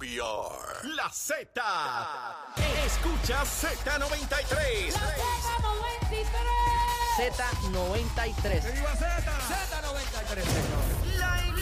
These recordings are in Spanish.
NPR. La Z. Escucha Z93. Z93. Z93, señor. La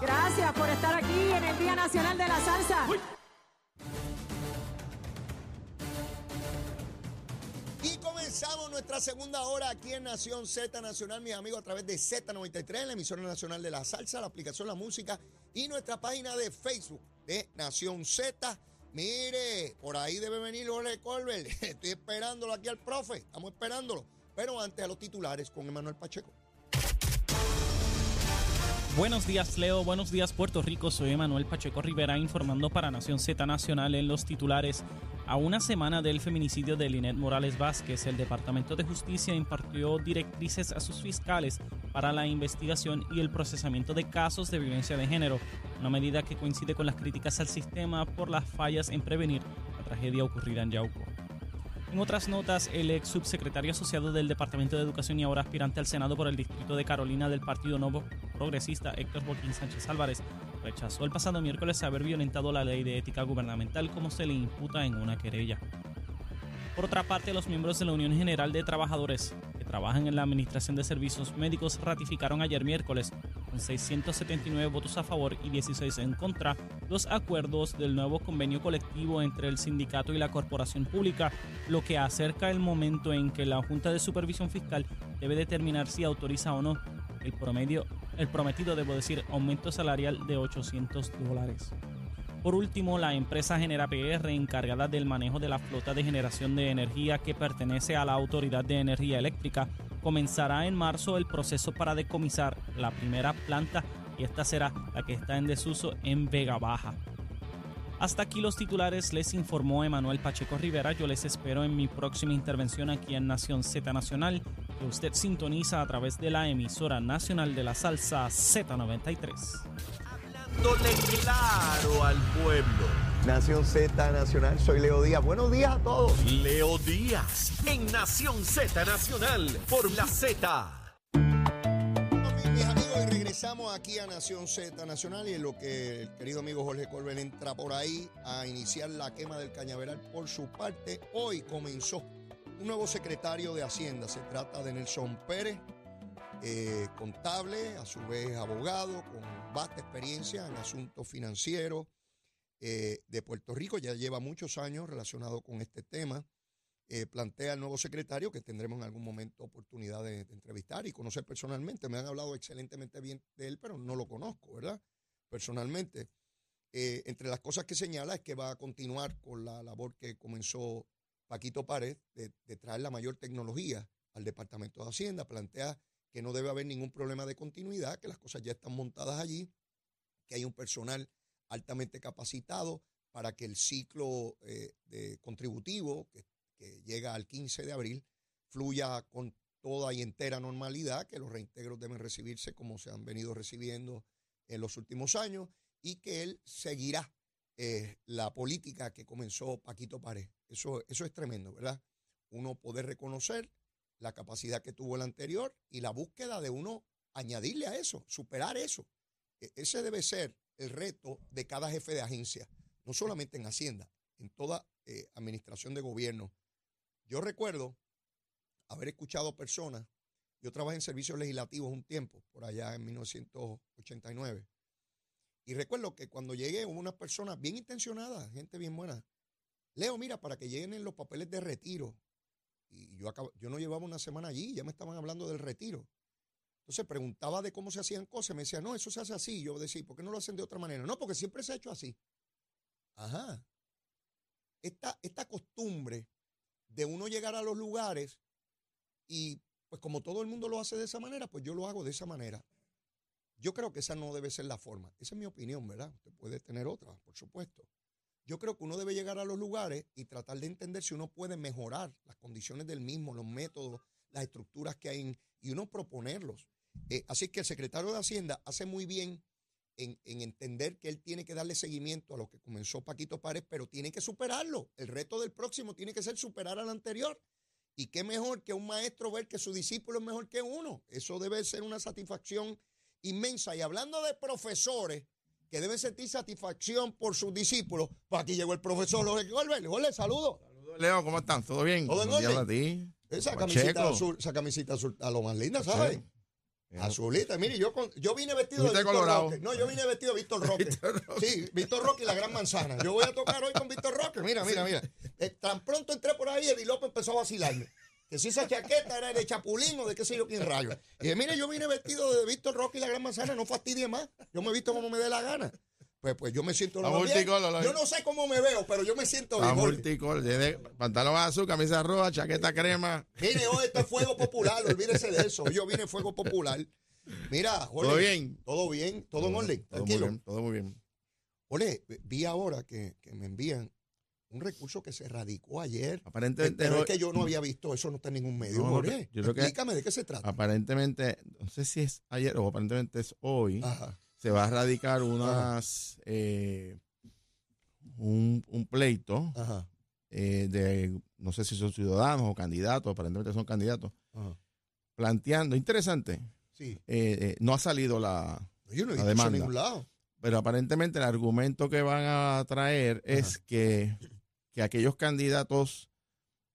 Gracias por estar aquí en el Día Nacional de la Salsa. Y comenzamos nuestra segunda hora aquí en Nación Z Nacional, mis amigos, a través de Z93, la emisora nacional de la salsa, la aplicación La Música y nuestra página de Facebook de Nación Z. Mire, por ahí debe venir Jorge Colbert. Estoy esperándolo aquí al profe. Estamos esperándolo. Pero antes a los titulares con Emanuel Pacheco. Buenos días, Leo. Buenos días, Puerto Rico. Soy Emanuel Pacheco Rivera informando para Nación Z Nacional en los titulares. A una semana del feminicidio de Linet Morales Vázquez, el Departamento de Justicia impartió directrices a sus fiscales para la investigación y el procesamiento de casos de violencia de género, una medida que coincide con las críticas al sistema por las fallas en prevenir la tragedia ocurrida en Yauco. En otras notas, el ex subsecretario asociado del Departamento de Educación y ahora aspirante al Senado por el Distrito de Carolina del Partido Nuevo Progresista, Héctor Joaquín Sánchez Álvarez, rechazó el pasado miércoles haber violentado la ley de ética gubernamental como se le imputa en una querella. Por otra parte, los miembros de la Unión General de Trabajadores que trabajan en la Administración de Servicios Médicos ratificaron ayer miércoles, con 679 votos a favor y 16 en contra, los acuerdos del nuevo convenio colectivo entre el sindicato y la corporación pública, lo que acerca el momento en que la Junta de Supervisión Fiscal debe determinar si autoriza o no el promedio, el prometido, debo decir, aumento salarial de 800 dólares. Por último, la empresa Genera PR, encargada del manejo de la flota de generación de energía que pertenece a la Autoridad de Energía Eléctrica, comenzará en marzo el proceso para decomisar la primera planta y esta será la que está en desuso en Vega Baja. Hasta aquí los titulares, les informó Emanuel Pacheco Rivera. Yo les espero en mi próxima intervención aquí en Nación Z Nacional, usted sintoniza a través de la emisora nacional de la salsa Z93 hablándole claro al pueblo. Nación Z Nacional, soy Leo Díaz. Buenos días a todos. Leo Díaz en Nación Z Nacional por la Z. Mis amigos, y regresamos aquí a Nación Z Nacional y en lo que el querido amigo Jorge Colbert entra por ahí a iniciar la quema del cañaveral por su parte, hoy comenzó un nuevo secretario de Hacienda. Se trata de Nelson Pérez, eh, contable, a su vez abogado, con vasta experiencia en asuntos financieros eh, de Puerto Rico, ya lleva muchos años relacionado con este tema. Eh, plantea al nuevo secretario que tendremos en algún momento oportunidad de, entrevistar y conocer personalmente. Me han hablado excelentemente bien de él, pero no lo conozco, ¿verdad? Personalmente. Entre las cosas que señala es que va a continuar con la labor que comenzó Paquito Párez de, de traer la mayor tecnología al Departamento de Hacienda. Plantea que no debe haber ningún problema de continuidad, que las cosas ya están montadas allí, que hay un personal altamente capacitado para que el ciclo eh, contributivo que, que, llega al 15 de abril fluya con toda y entera normalidad, que los reintegros deben recibirse como se han venido recibiendo en los últimos años y que él seguirá eh, la política que comenzó Paquito Párez. Eso, eso es tremendo, ¿verdad? Uno poder reconocer la capacidad que tuvo el anterior y la búsqueda de uno añadirle a eso, superar eso. E ese debe ser el reto de cada jefe de agencia, no solamente en Hacienda, en toda eh, administración de gobierno. Yo recuerdo haber escuchado personas, yo trabajé en servicios legislativos un tiempo, por allá en 1989, y recuerdo que cuando llegué hubo unas personas bien intencionadas, gente bien buena. Leo, mira, para que lleguen los papeles de retiro, y yo, acabo, yo no llevaba una semana allí, ya me estaban hablando del retiro. Entonces preguntaba de cómo se hacían cosas, me decía, no, eso se hace así. Yo decía, ¿por qué no lo hacen de otra manera? No, porque siempre se ha hecho así. Ajá. Esta, esta costumbre de uno llegar a los lugares y pues como todo el mundo lo hace de esa manera, pues yo lo hago de esa manera. Yo creo que esa no debe ser la forma. Esa es mi opinión, ¿verdad? Usted puede tener otra, por supuesto. Yo creo que uno debe llegar a los lugares y tratar de entender si uno puede mejorar las condiciones del mismo, los métodos, las estructuras que hay y uno proponerlos. Eh, así que el secretario de Hacienda hace muy bien en, en entender que él tiene que darle seguimiento a lo que comenzó Paquito Párez, pero tiene que superarlo. El reto del próximo tiene que ser superar al anterior. Y qué mejor que un maestro ver que su discípulo es mejor que uno. Eso debe ser una satisfacción inmensa. Y hablando de profesores que deben sentir satisfacción por sus discípulos, pues aquí llegó el profesor Jorge Goldberg. Jorge, saludo. Leo, ¿cómo están? ¿Todo bien? ¿Todo en orden? a ti. Esa camisita azul, esa camisita azul, a lo más linda, ¿sabes? Sí. Azulita, mire, yo, con- yo vine vestido de Víctor. Roque. No, yo vine vestido de Víctor Roque. Sí, Víctor Roque y la gran manzana. Yo voy a tocar hoy con Víctor Roque. Mira, mira, mira. Eh, tan pronto entré por ahí, Eddie López empezó a vacilarme. Que si esa chaqueta era de chapulín o de qué sé yo quién rayo. Y dije, mire, yo vine vestido de Víctor Roque y la gran manzana, no fastidie más. Yo me he visto como me dé la gana. Pues, pues yo me siento más bien. lo- Yo no sé cómo me veo, pero yo me siento A bien. Pantalón azul, camisa roja, chaqueta crema. Mire, hoy esto es fuego popular, olvídese de eso. Yo vine fuego popular. Mira, Jorge. ¿Todo bien? Todo bien, todo en orden. Todo muy Tranquilo. bien, todo muy bien. Jorge, vi ahora que, que me envían un recurso que se radicó ayer. Aparentemente, Pero es que yo no había visto eso, no está en ningún medio. No, Jorge, yo creo que- explícame de qué se trata. aparentemente, no sé si es ayer o aparentemente es hoy, Ajá. se va a radicar unas eh, un, un pleito Ajá. eh, de, no sé si son ciudadanos o candidatos, aparentemente son candidatos, ajá. planteando, interesante, Sí. eh, no ha salido la, Yo no he La visto eso en demanda. ningún lado. pero aparentemente el argumento que van a traer es que, que aquellos candidatos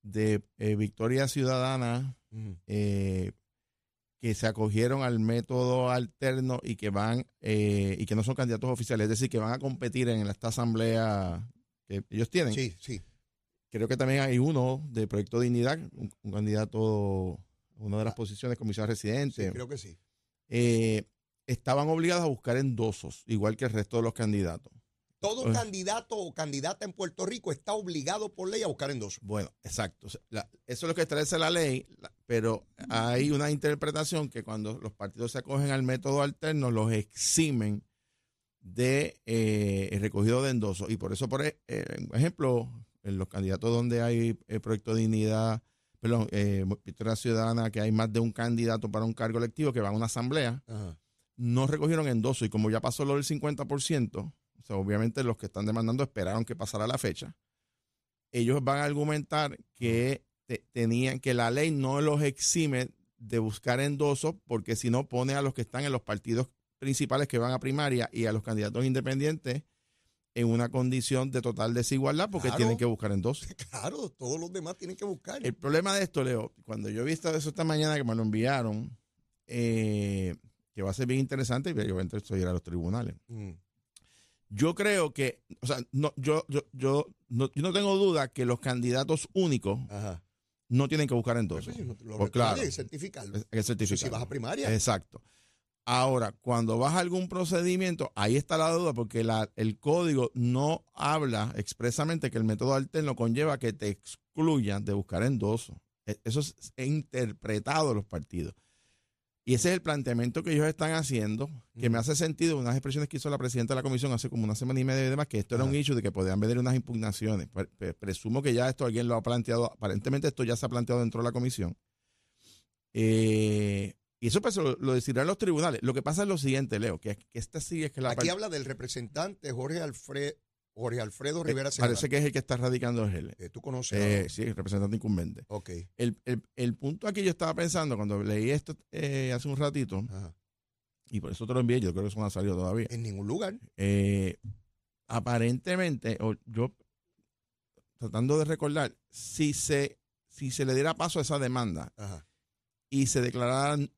de eh, Victoria Ciudadana eh, que se acogieron al método alterno y que van eh, y que no son candidatos oficiales, es decir, que van a competir en esta asamblea que ellos tienen. Sí, sí. Creo que también hay uno de Proyecto Dignidad, un, un candidato, una de las posiciones, comisión Ah. sí, residente. creo que sí. estaban obligados a buscar endosos, igual que el resto de los candidatos. Todo Eh. candidato o candidata en Puerto Rico está obligado por ley a buscar endoso. Bueno, exacto. O sea, la- eso es lo que establece la ley, la- pero hay una interpretación que cuando los partidos se acogen al método alterno, los eximen de eh, el recogido de endosos. Y por eso, por eh, ejemplo, en los candidatos donde hay el proyecto de dignidad, perdón, eh, Victoria Ciudadana, que hay más de un candidato para un cargo electivo que va a una asamblea, Ajá. no recogieron endoso y como ya pasó lo del 50%, o sea, obviamente los que están demandando esperaron que pasara la fecha, ellos van a argumentar que te- tenían que la ley no los exime de buscar endosos porque si no pone a los que están en los partidos principales que van a primaria y a los candidatos independientes en una condición de total desigualdad porque Claro. tienen que buscar endosos. Claro, todos los demás tienen que buscar. El problema de esto, Leo, cuando yo he visto eso esta mañana que me lo enviaron, eh, que va a ser bien interesante, y yo voy a esto ir a los tribunales. Mm. Yo creo que, o sea, no, yo, yo, yo, no, yo no tengo duda que los candidatos únicos Ajá. no tienen que buscar endosos. Pues, lo Pues, claro. hay que certificarlo. Hay que Eso certificar. si vas a primaria. Exacto. Ahora, cuando vas a algún procedimiento, ahí está la duda, porque la- el código no habla expresamente que el método alterno conlleva que te excluyan de buscar endoso. E- Eso es interpretado los partidos. Y ese es el planteamiento que ellos están haciendo, que me hace sentido unas expresiones que hizo la presidenta de la comisión hace como una semana y media y demás, que esto era un issue de que podían venir unas impugnaciones. Pre- pre- Presumo que ya esto alguien lo ha planteado, aparentemente esto ya se ha planteado dentro de la comisión. Eh, y eso pues lo, lo decidirán los tribunales. Lo que pasa es lo siguiente, Leo, que, que esta sí es que la Aquí habla del representante Jorge, Alfred, Jorge Alfredo eh, Rivera parece Cerrado. que es el que está radicando él. Eh, Tú conoces. Eh, sí, el representante incumbente. Ok. El, el- el punto aquí yo estaba pensando cuando leí esto eh, hace un ratito, Ajá. y por eso te lo envié, yo creo que eso no ha salido todavía. En ningún lugar. Eh, aparentemente, o yo tratando de recordar, si se, si se le diera paso a esa demanda Ajá. y se declararan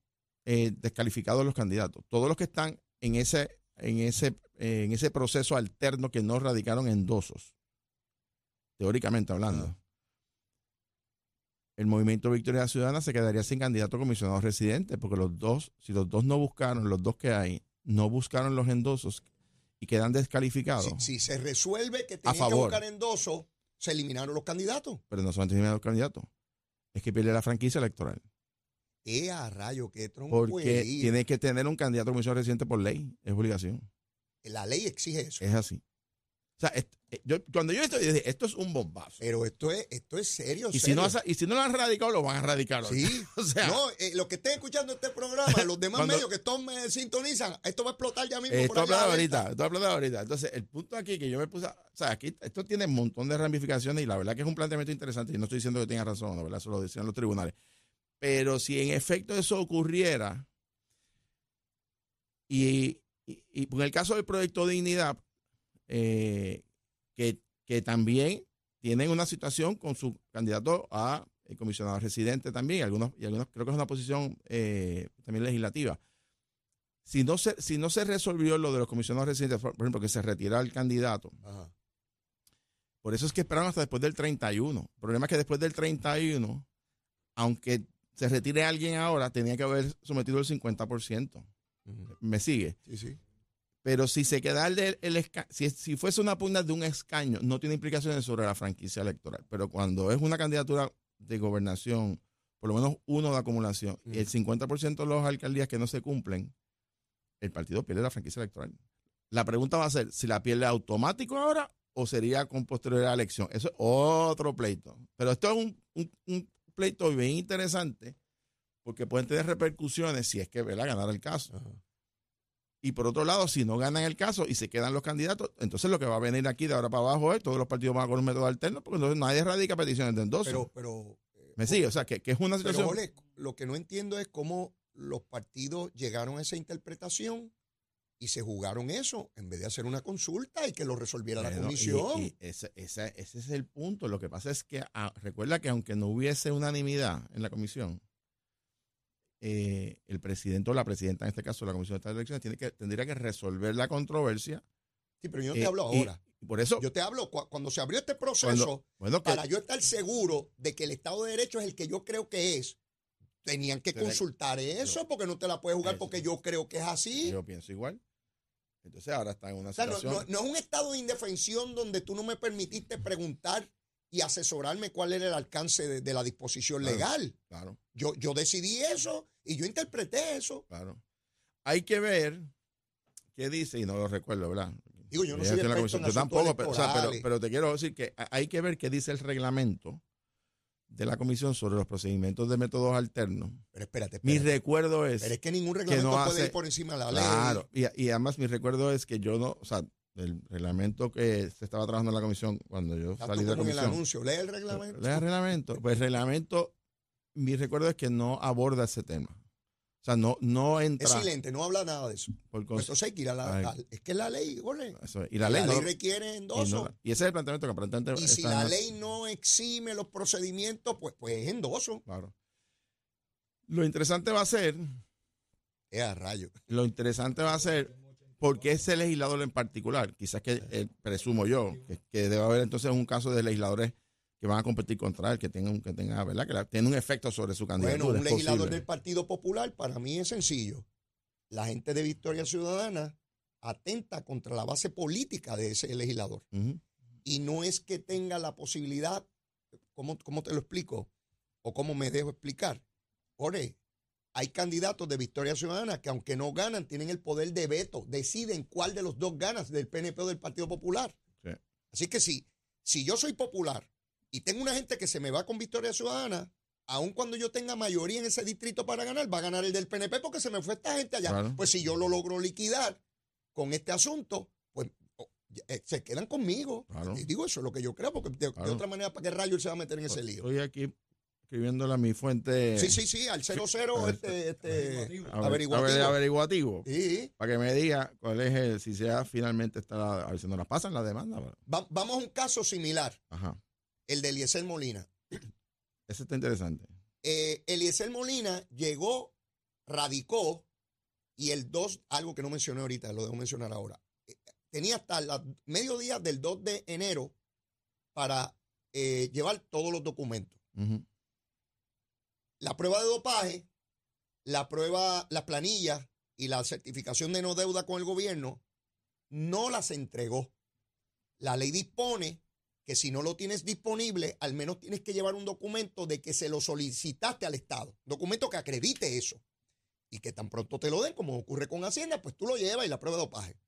eh, descalificados los candidatos, todos los que están en ese, en ese, eh, en ese proceso alterno que no radicaron endosos, teóricamente hablando. El movimiento Victoria Ciudadana se quedaría sin candidato a comisionado residente, porque los dos, si los dos no buscaron, los dos que hay, no buscaron los endosos y quedan descalificados. Si, si se resuelve que A tenían que buscar endoso, se eliminaron los candidatos. pero no solamente los candidatos, es que pierde la franquicia electoral. Eh, a rayo, qué porque troncuería. tiene que tener un candidato a comisión residente por ley, es obligación, La ley exige eso. es así. O sea, est- eh, yo, cuando yo esto, yo dije, esto es un bombazo. Pero esto es, esto es serio. Y si, no, y si no lo han radicado, lo van a radicar. Sí. o sea, no, eh, los que estén escuchando este programa, los demás Cuando- medios que todos me sintonizan, esto va a explotar ya mismo. Eh, por Esto a hablando venta. ahorita, esto hablando ahorita. Entonces, el punto aquí que yo me puse, a- o sea, aquí esto tiene un montón de ramificaciones y la verdad que es un planteamiento interesante y no estoy diciendo que tenga razón, la verdad, eso lo decían los tribunales. Pero si en efecto eso ocurriera y, y- y en el caso del proyecto Dignidad, eh, que, que también tienen una situación con su candidato a eh, comisionado residente también, y algunos, y algunos creo que es una posición eh, también legislativa si no se si no se resolvió lo de los comisionados residentes, por por ejemplo, que se retira el candidato, Ajá. por eso es que esperaron hasta después del 31. El problema es que después del 31, aunque se retire alguien ahora, tenía que haber sometido el 50%. ¿Me sigue? Sí, sí. Pero si se queda el, el si, si fuese una pugna de un escaño, no tiene implicaciones sobre la franquicia electoral. Pero cuando es una candidatura de gobernación, por lo menos uno de acumulación, y el 50% de las alcaldías que no se cumplen, el partido pierde la franquicia electoral. La pregunta va a ser si la pierde automático ahora o sería con posterioridad a la elección. Eso es otro pleito. Pero esto es un, un- un pleito bien interesante porque pueden tener repercusiones si es que ¿verdad? ganar el caso. Ajá. Y por otro lado, si no ganan el caso y se quedan los candidatos, entonces lo que va a venir aquí de ahora para abajo es todos los partidos van a con un método alterno, porque entonces nadie radica peticiones de endoso. Pero, pero. eh, ¿Me sigue? O sea, que, que es una Pero, situación. Ole, lo que no entiendo es cómo los partidos llegaron a esa interpretación y se jugaron eso en vez de hacer una consulta y que lo resolviera la y- comisión. y ese, ese- ese es el punto. Lo que pasa es que ah, recuerda que aunque no hubiese unanimidad en la comisión, eh, el presidente o la presidenta, en este caso la Comisión de Elecciones, tiene que, tendría que resolver la controversia. sí, pero yo no eh, te hablo y- ahora. y por eso, Yo te hablo cu- cuando se abrió este proceso cuando, bueno, que- para yo estar seguro de que el Estado de Derecho es el que yo creo que es. Tenían que consultar eso porque no te la puedes jugar porque yo creo que es así. yo pienso igual. Entonces ahora está en una O sea, no, situación. no- no es un estado de indefensión donde tú no me permitiste preguntar y asesorarme cuál era el alcance de, de la disposición Claro. legal. Claro. Yo, yo decidí eso y yo interpreté eso. Claro. Hay que ver qué dice, y no lo recuerdo, ¿verdad? Digo, yo no soy experto en. Yo tampoco, pero, o sea, pero, te quiero decir que ha- hay que ver qué dice el reglamento de la comisión sobre los procedimientos de métodos alternos. Pero espérate, Mi recuerdo es, Pero es que ningún reglamento no puede hace- ir por encima de la ley. claro, y, y además mi recuerdo es que yo no, o sea, el reglamento que se estaba trabajando en la comisión cuando yo salí de la como en el comisión. anuncio. Lee el reglamento. Lea el reglamento. Pues el reglamento, mi recuerdo es que no aborda ese tema. O sea, no, no entra Es silente, no habla nada de eso. por Pues entonces hay que ir a la, Ay. a- Es que la ley, Jorge. eso es. Y la ley, no- requiere y, endoso. no- y ese es el planteamiento que aparentemente Y si la la- ley no exime los procedimientos, pues, pues es endoso. Claro. Lo interesante va a ser, Es a rayo. lo interesante va a ser, porque ese legislador en particular, quizás que eh, presumo yo, que, que debe haber entonces un caso de legisladores que van a competir contra él, que tengan, que tenga, ¿verdad? Que la- tiene un efecto sobre su candidatura. Bueno, un legislador posible. del Partido Popular para mí es sencillo. La gente de Victoria Ciudadana atenta contra la base política de ese legislador. Y no es que tenga la posibilidad, ¿cómo, cómo te lo explico? ¿O cómo me dejo explicar? Ore, hay candidatos de Victoria Ciudadana que aunque no ganan, tienen el poder de veto, deciden cuál de los dos ganas, del PNP o del Partido Popular. Sí. Así que si, si yo soy popular y tengo una gente que se me va con Victoria Ciudadana, aun cuando yo tenga mayoría en ese distrito para ganar, va a ganar el del PNP porque se me fue esta gente allá. Claro. Pues si yo lo logro liquidar con este asunto, pues oh, eh, se quedan conmigo. Claro. Y digo, eso es lo que yo creo, porque de, de otra manera, ¿para qué rayo él se va a meter en ese lío? Estoy aquí escribiéndole a mi fuente Sí, sí, sí, al 00 este, este, aver- averiguativo. aver- averiguativo, Sí. para que me diga cuál es el, si sea finalmente está, a ver si nos la pasan la demanda. Va- vamos a un caso similar, Ajá, el de Eliezer Molina. ese está interesante. Eh, Eliezer Molina llegó, radicó, y el 2, algo que no mencioné ahorita, lo debo mencionar ahora, tenía hasta el mediodía del 2 de enero para eh, llevar todos los documentos. Ujú. La prueba de dopaje, la prueba, las planillas y la certificación de no deuda con el gobierno, no las entregó. La ley dispone que si no lo tienes disponible, al menos tienes que llevar un documento de que se lo solicitaste al Estado. Documento que acredite eso. Y que tan pronto te lo den, como ocurre con Hacienda, pues tú lo llevas y la prueba de dopaje.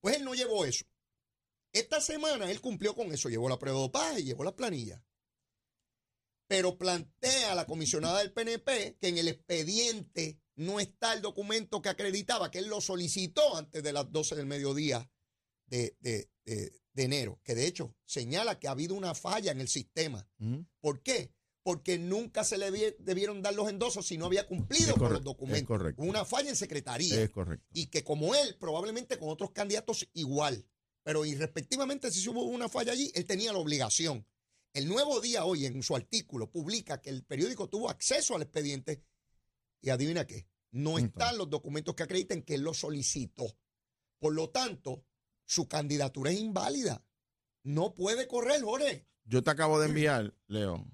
Pues él no llevó eso. Esta semana él cumplió con eso, llevó la prueba de dopaje llevó las planillas. Pero plantea a la comisionada del PNP que en el expediente no está el documento que acreditaba que él lo solicitó antes de las 12 del mediodía de, de- de- de enero, que de hecho señala que ha habido una falla en el sistema. Ujú. ¿Por qué? Porque nunca se le debie- debieron dar los endosos si no había cumplido con los documentos. correcto. Una falla en secretaría Es correcto. y que como él, probablemente con otros candidatos igual, pero irrespectivamente si hubo una falla allí, él tenía la obligación. El nuevo día hoy en su artículo publica que el periódico tuvo acceso al expediente y adivina qué, no Está. están los documentos que acrediten que él lo solicitó. Por lo tanto, su candidatura es inválida. No puede correr, Jorge. Yo te acabo de enviar, Leo,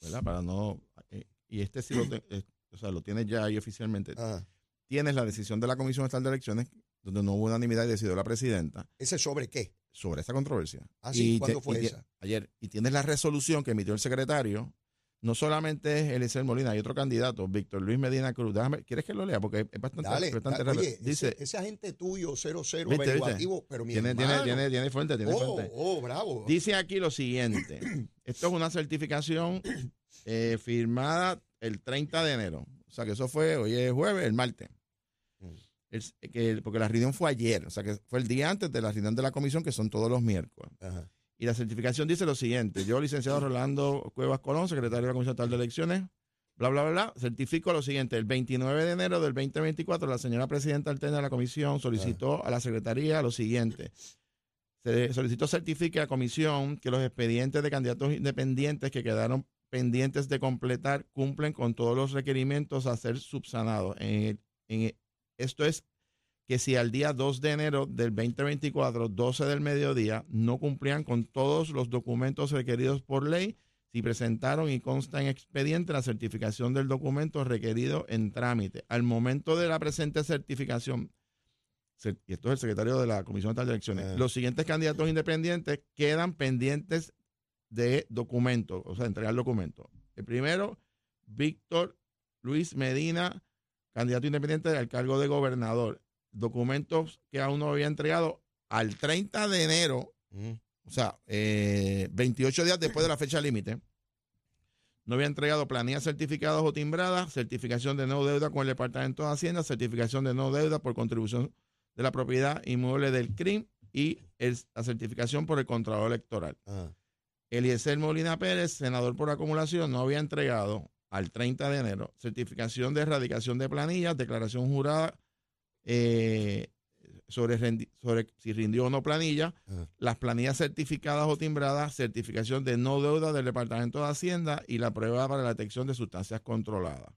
¿verdad? Para no. eh, y este sí lo, te- eh, o sea, lo tienes ya ahí oficialmente. Ah, Tienes la decisión de la Comisión Estatal de Elecciones, donde no hubo unanimidad y decidió la presidenta ¿Ese sobre qué? Sobre esta controversia. Ah, sí, Y ¿cuándo te- fue y esa? Ayer. Y tienes la resolución que emitió el secretario. No solamente es Eliezer Molina, hay otro candidato, Víctor Luis Medina Cruz. Déjame, ¿Quieres que lo lea? Porque es bastante, Dale, bastante da- oye, Dice, ese, ese agente tuyo, 00 ¿Viste, averiguativo, pero mi tiene, tiene, tiene fuente, tiene oh, fuente. oh, bravo. Dice aquí lo siguiente. Esto es una certificación eh, firmada el 30 de enero. O sea que eso fue, hoy es jueves, el martes. El- que- porque la reunión fue ayer, o sea que fue el día antes de la reunión de la comisión, que son todos los miércoles. Ajá. Y la certificación dice lo siguiente: Yo, licenciado Rolando Cuevas Colón, secretario de la Comisión Estatal de Elecciones, bla, bla, bla, bla, certifico lo siguiente. El 29 de enero del 2024, la señora presidenta alterna de la comisión solicitó a la secretaría lo siguiente. Se solicitó certifique a comisión que los expedientes de candidatos independientes que quedaron pendientes de completar cumplen con todos los requerimientos a ser subsanados. En el- en el- esto es que si al día 2 de enero del 2024, 12 del mediodía, no cumplían con todos los documentos requeridos por ley, si presentaron y consta en expediente la certificación del documento requerido en trámite. Al momento de la presente certificación, y esto es el secretario de la Comisión de Elecciones, Ah. los siguientes candidatos independientes quedan pendientes de documentos, o sea, entregar documentos. El primero, Víctor Luis Medina, candidato independiente al cargo de gobernador. Documentos que aún no había entregado al 30 de enero, Mm. o sea, eh, 28 días después de la fecha límite. No había entregado planillas certificadas o timbradas, certificación de no deuda con el Departamento de Hacienda, certificación de no deuda por contribución de la propiedad inmueble del CRIM y el- la certificación por el Contralor Electoral. Ah. Eliezer Molina Pérez, senador por acumulación, no había entregado al 30 de enero certificación de erradicación de planillas, declaración jurada eh, sobre, rendi- sobre si rindió o no planilla, Ajá. las planillas certificadas o timbradas, certificación de no deuda del Departamento de Hacienda y la prueba para la detección de sustancias controladas.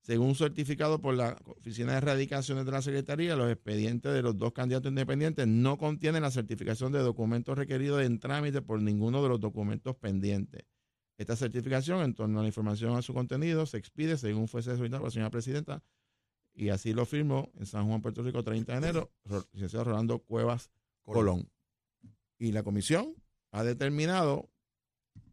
Según certificado por la Oficina de Erradicaciones de la Secretaría, los expedientes de los dos candidatos independientes no contienen la certificación de documentos requeridos en trámite por ninguno de los documentos pendientes. Esta certificación, en torno a la información a su contenido, se expide según fuese solicitado por la señora presidenta y así lo firmó en San Juan, Puerto Rico, 30 de enero, Ro- licenciado Rolando Cuevas Colón. Y la comisión ha determinado,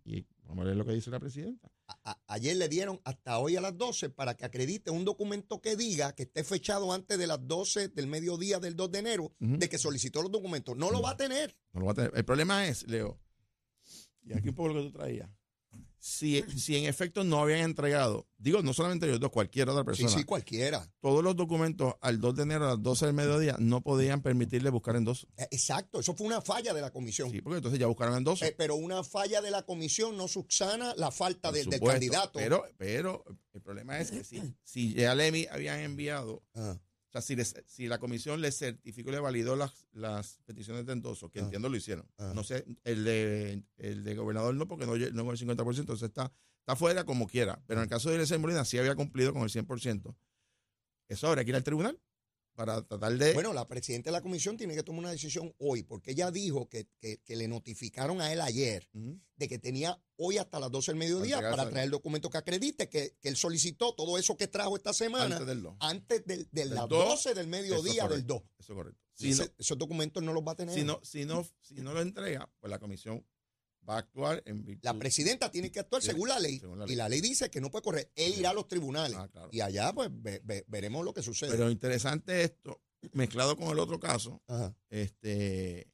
y vamos a ver lo que dice la presidenta, A- a- ayer le dieron hasta hoy a las 12 para que acredite un documento que diga que esté fechado antes de las 12 del mediodía del 2 de enero de que solicitó los documentos. No lo va a tener. No lo va a tener. El problema es, Leo, y aquí un poco lo que tú traías. Si, si en efecto no habían entregado, digo, no solamente ellos dos, cualquier otra Sí, persona, sí, cualquiera. todos los documentos al 2 de enero a las 12 del mediodía no podían permitirle buscar en dos. Eh, Exacto, eso fue una falla de la comisión. Sí, porque entonces ya buscaron en dos. Eh, pero una falla de la comisión no subsana la falta del- candidato. Pero, pero el problema es que si, si ya le envi- habían enviado, Ah, sea, si, les- si la comisión le certificó y le validó las, las peticiones de endoso, que Ah. entiendo lo hicieron. Ah. No sé, el de, el de gobernador no, porque no, lle- no el 50%, entonces está, está fuera como quiera. Pero en el caso de Eliezer Molina sí había cumplido con el 100%. Eso habría que ir al tribunal para tratar de... Bueno, la presidenta de la comisión tiene que tomar una decisión hoy, porque ella dijo que, que- que le notificaron a él ayer de que tenía hoy hasta las 12 del mediodía Para traer el documento que acredite que, que él solicitó todo eso que trajo esta semana antes del 2. antes de, Del las dos, 12 del mediodía del 2. Eso es correcto. Si no, esos documentos no los va a tener. si, no, si, no, si no lo entrega, pues la comisión va a actuar en virtud. La presidenta tiene que actuar Sí, según la ley. según la Y la ley dice que no puede correr. Él irá a los tribunales. Ah, claro. Y allá, pues, ve- ve- veremos lo que sucede. Pero interesante esto, mezclado con el otro caso, Ajá. este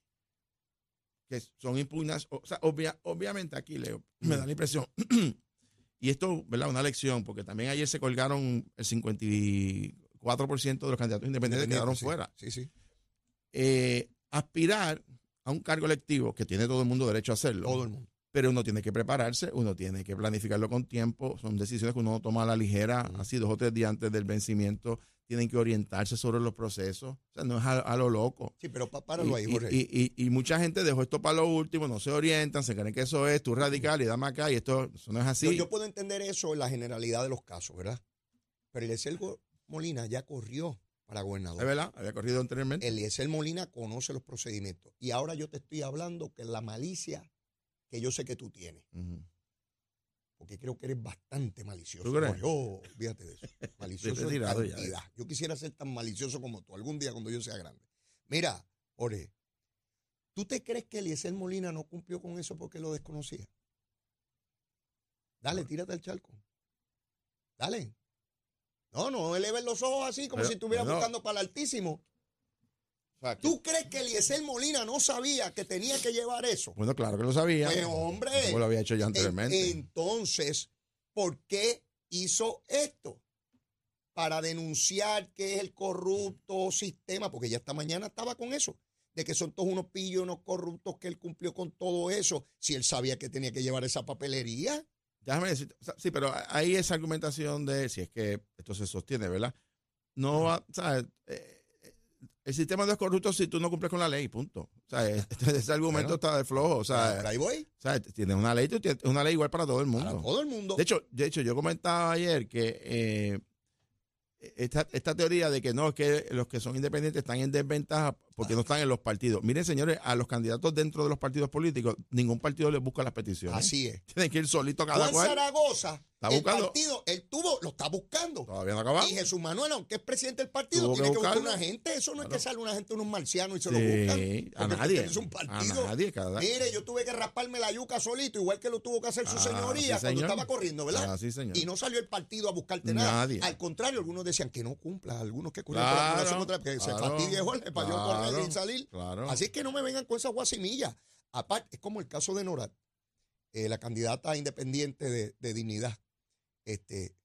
que son impugnas, o sea, obvia- obviamente aquí Leo, me da la impresión, y esto, ¿verdad? Una lección, porque también ayer se colgaron el 54% de los candidatos independientes que quedaron sí. fuera. Sí, sí. Eh, aspirar a un cargo electivo, que tiene todo el mundo derecho a hacerlo, Todo el mundo. pero uno tiene que prepararse, uno tiene que planificarlo con tiempo, son decisiones que uno toma a la ligera, así dos o tres días antes del vencimiento, tienen que orientarse sobre los procesos, o sea, no es a, a lo loco. Sí, pero páralo ahí, Y, Jorge. y- y- y mucha gente dejó esto para lo último, no se orientan, se creen que eso es, tú radical y dame acá, y esto eso no es así. Yo, yo puedo entender eso en la generalidad de los casos, ¿verdad? Pero Eliezer Go- Molina ya corrió para es gobernador. verdad, había corrido anteriormente. Eliezer Molina conoce los procedimientos. Y ahora yo te estoy hablando que la malicia que yo sé que tú tienes, porque creo que eres bastante malicioso. ¿Tú crees? Oh, fíjate de eso. Malicioso en cantidad. Yo quisiera ser tan malicioso como tú algún día cuando yo sea grande. Mira, Jorge, ¿tú te crees que Eliezer Molina no cumplió con eso porque lo desconocía? Dale, tírate al charco. Dale. No, no eleven los ojos así como Pero, si estuviera buscando para el altísimo. O sea, que- ¿Tú crees que Eliezer Molina no sabía que tenía que llevar eso? bueno, claro que lo sabía. Pues, hombre. Como lo había hecho ya En- anteriormente. entonces, ¿por qué hizo esto? Para denunciar que es el corrupto sistema, porque ya esta mañana estaba con eso, de que son todos unos pillos, unos corruptos que él cumplió con todo eso, si él sabía que tenía que llevar esa papelería. Déjame decir, o sea, sí, pero ahí esa argumentación de, si es que esto se sostiene, ¿verdad? No va, ¿sabes? Eh, eh, el sistema no es corrupto si tú no cumples con la ley, punto. O sea, es- ese argumento Bueno. está de flojo. O sea, Por ahí voy, o sea, tienes una ley, tú tienes una ley igual para todo el mundo. para todo el mundo. De hecho, de hecho, yo comentaba ayer que eh, esta, esta teoría de que no, es que los que son independientes están en desventaja porque no están en los partidos. Miren, señores, a los candidatos dentro de los partidos políticos, ningún partido les busca las peticiones. Así es. Tienen que ir solito cada Juan cual. Zaragoza, Está el buscando- partido, él tuvo, lo está buscando. Todavía no acabamos. Y Jesús Manuel, aunque es presidente del partido, Tuvo tiene que que buscar buscarlo. una gente. Eso no es Claro. que sale una gente, unos marcianos y se lo buscan. a Porque nadie. a un partido. A nadie, cada Mire, yo tuve que rasparme la yuca solito, igual que lo tuvo que hacer su Ah, señoría sí, cuando señor. estaba corriendo, ¿verdad? Ah, sí, señor. Y no salió el partido a buscarte nada. Nadie. Al contrario, algunos decían que no cumpla, algunos que corrieron por la Claro, otra vez, que se claro, fastidie Jorge para yo correr claro, y salir. Claro. Así es que no me vengan con esa guasimilla. Aparte, es como el caso de Norat, eh, la candidata independiente de, de dignidad. Este,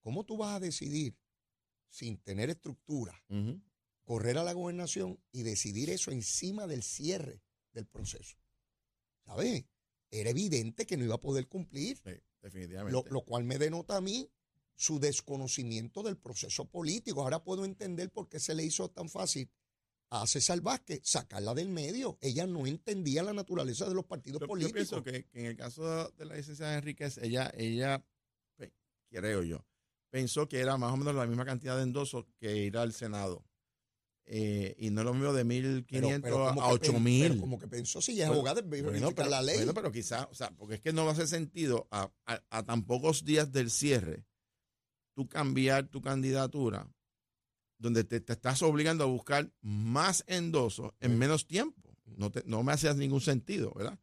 ¿Cómo tú vas a decidir sin tener estructura, correr a la gobernación y decidir eso encima del cierre del proceso? ¿Sabes? Era evidente que no iba a poder cumplir, Sí, definitivamente. lo, lo cual me denota a mí su desconocimiento del proceso político. Ahora puedo entender por qué se le hizo tan fácil a César Vázquez sacarla del medio. Ella no entendía la naturaleza de los partidos Yo- yo, políticos. pienso que, que en el caso de la licenciada Enríquez, ella, ella, creo yo, pensó que era más o menos la misma cantidad de endosos que ir al Senado. Eh, y no lo mismo de 1.500 como a que pen- 8.000. pero como que pensó, si ella es abogada, Bueno, pero, la ley. bueno, pero quizás, o sea, porque es que no hace sentido a, a- a tan pocos días del cierre, tú cambiar tu candidatura, donde te, te estás obligando a buscar más endosos en menos tiempo. No, te- no me hace ningún sentido, ¿verdad?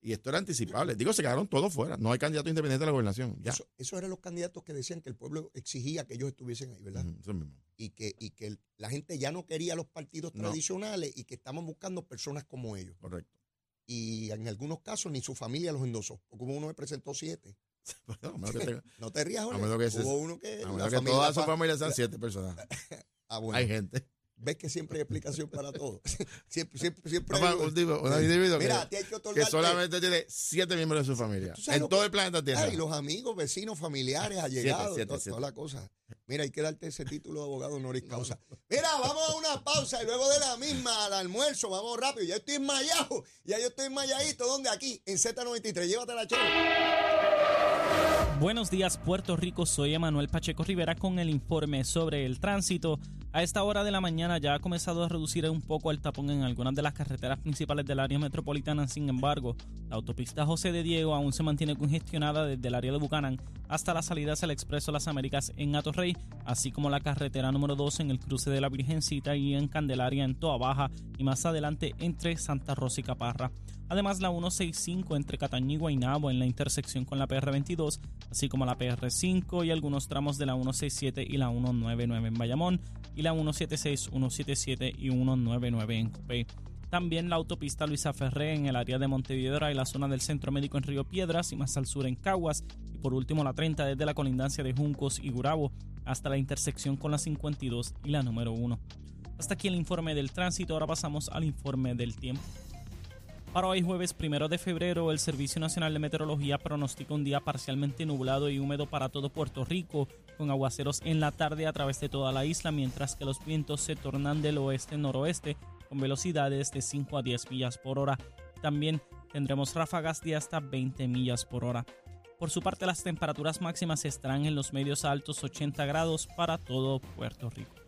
Y esto era anticipable. Digo, se quedaron todos fuera. No hay candidato independiente a la gobernación. Ya. Eso, esos eran los candidatos que decían que el pueblo exigía que ellos estuviesen ahí, ¿verdad? Eso mismo. Y que, y que el- la gente ya no quería los partidos No. tradicionales y que estaban buscando personas como ellos. Correcto. Y en algunos casos ni su familia los endosó. Porque uno que presentó siete. Bueno, que No te rías, que Hubo uno que. a la menos que familia- toda su fa- familia sean siete personas. Ah, bueno. Hay gente. Ves que siempre hay explicación para todo. siempre, siempre, siempre. Papá, hay- un tipo- un individuo Mira, que- que solamente tiene siete miembros de su familia. ¿Tú sabes En todo que- el planeta Tierra. Ay, los amigos, vecinos, familiares, allegados, siete, to- siete. toda la cosa. Mira, hay que darte ese título de abogado honoris causa. Mira, vamos a una pausa y luego de la misma al almuerzo, vamos rápido. Ya estoy enmayado, ya yo estoy enmayadito. ¿Dónde? Aquí, en Z93. Llévatela, chero. Buenos días Puerto Rico, soy Emanuel Pacheco Rivera con el informe sobre el tránsito. A esta hora de la mañana ya ha comenzado a reducir un poco el tapón en algunas de las carreteras principales del área metropolitana. Sin embargo, la autopista José de Diego aún se mantiene congestionada desde el área de Bucanán hasta las salidas al Expreso Las Américas en Atorrey, así como la carretera número 2 en el cruce de la Virgencita y en Candelaria en Toa Baja y más adelante entre Santa Rosa y Caparra. Además, la 165 entre Cataño y Guaynabo en la intersección con la PR22, así como la PR5 y algunos tramos de la 167 y la 199 en Bayamón y la 176, 177 y 199 en Copey. También la autopista Luisa Ferré en el área de Montevideo y la zona del Centro Médico en Río Piedras y más al sur en Caguas. Y por último la 30 desde la colindancia de Juncos y Gurabo hasta la intersección con la 52 y la número 1. Hasta aquí el informe del tránsito, ahora pasamos al informe del tiempo. Para hoy jueves primero de febrero, el Servicio Nacional de Meteorología pronostica un día parcialmente nublado y húmedo para todo Puerto Rico, con aguaceros en la tarde a través de toda la isla, mientras que los vientos se tornan del oeste-noroeste con velocidades de 5 a 10 millas por hora. También tendremos ráfagas de hasta 20 millas por hora. Por su parte, las temperaturas máximas estarán en los medios altos 80 grados para todo Puerto Rico.